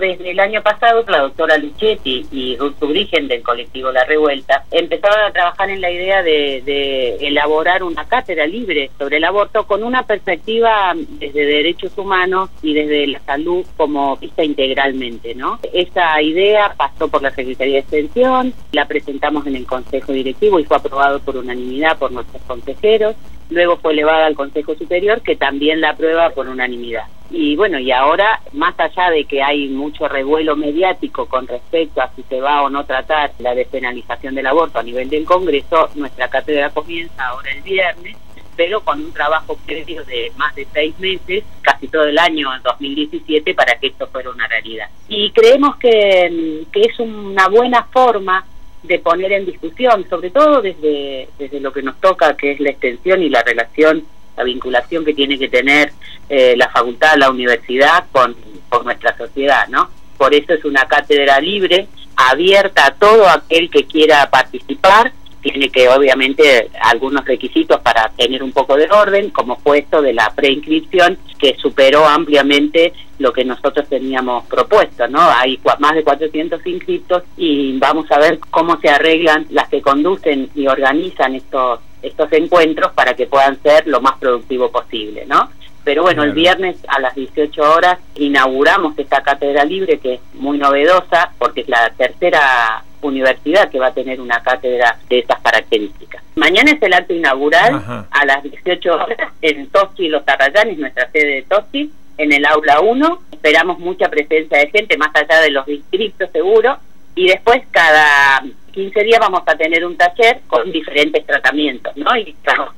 Desde el año pasado, la doctora Luchetti y Ruth Ubrigen del colectivo La Revuelta empezaron a trabajar en la idea de, elaborar una cátedra libre sobre el aborto con una perspectiva desde derechos humanos y desde la salud como vista integralmente, ¿no? Esa idea pasó por la Secretaría de Extensión, la presentamos en el Consejo Directivo y fue aprobado por unanimidad por nuestros consejeros luego fue elevada al Consejo Superior, que también la aprueba por unanimidad. Y bueno, y ahora, más allá de que hay mucho revuelo mediático con respecto a si se va o no tratar la despenalización del aborto a nivel del Congreso, nuestra cátedra comienza ahora el viernes, pero con un trabajo previo de más de seis meses, casi todo el año 2017, para que esto fuera una realidad. Y creemos que, que es una buena forma de poner en discusión, sobre todo desde, desde lo que nos toca, que es la extensión y la relación, la vinculación que tiene que tener eh, la facultad, la universidad con, con nuestra sociedad, ¿no? Por eso es una cátedra libre, abierta a todo aquel que quiera participar, tiene que obviamente algunos requisitos para tener un poco de orden, como fue esto de la preinscripción, que superó ampliamente lo que nosotros teníamos propuesto, ¿no? Hay más de 400 inscritos y vamos a ver cómo se arreglan las que conducen y organizan estos estos encuentros para que puedan ser lo más productivo posible, ¿no? Pero bueno, el viernes a las 18 horas inauguramos esta cátedra libre que es muy novedosa porque es la tercera universidad que va a tener una cátedra de estas características. Mañana es el acto inaugural a las 18 horas en Toschi Los Arrayanes, nuestra sede de Toschi, en el aula 1. Esperamos mucha presencia de gente, más allá de los distritos seguro. Y después cada 15 días vamos a tener un taller con diferentes tratamientos, ¿no? Y estamos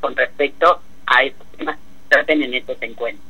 con respecto traten en estos encuentros.